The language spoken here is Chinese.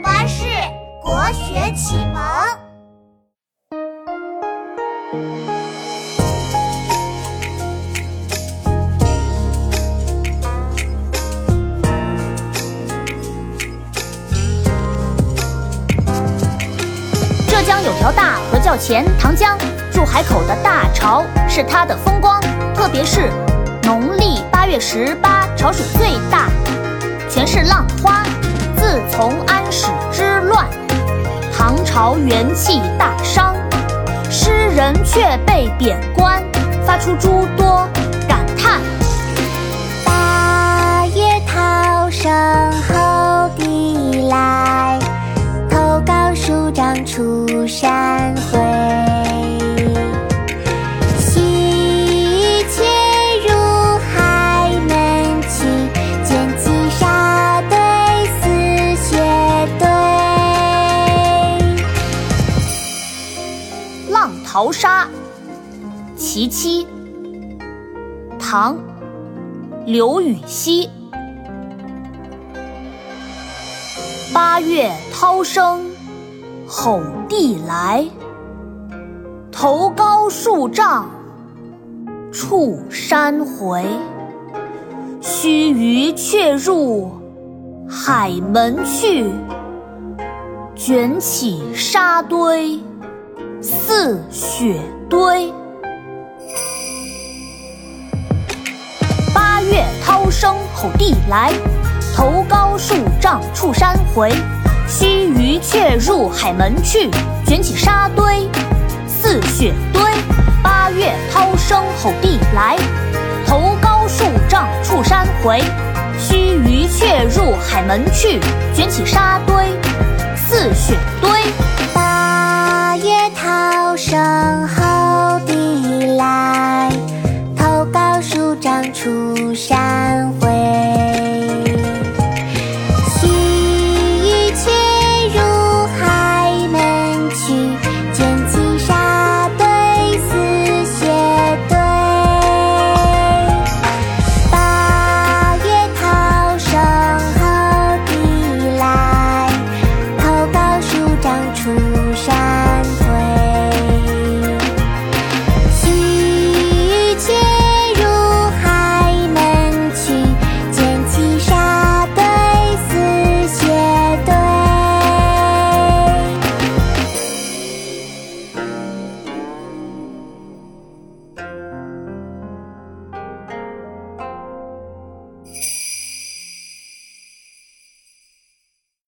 巴士国学启蒙。浙江有条大河叫钱塘江，入海口的大潮是它的风光，特别是农历八月十八，潮水最大，全是浪花。从安史之乱，唐朝元气大伤，诗人却被贬官，发出诸多淘沙·其七》唐·刘禹锡。八月涛声吼地来，头高数丈触山回。须臾却入海门去，卷起沙堆。似雪堆。八月涛声吼地来，头高数丈触山回。须臾却入海门去，卷起沙堆似雪堆。八月涛声吼地来，头高数丈触山回。须臾却入海门去，卷起沙堆似雪堆。出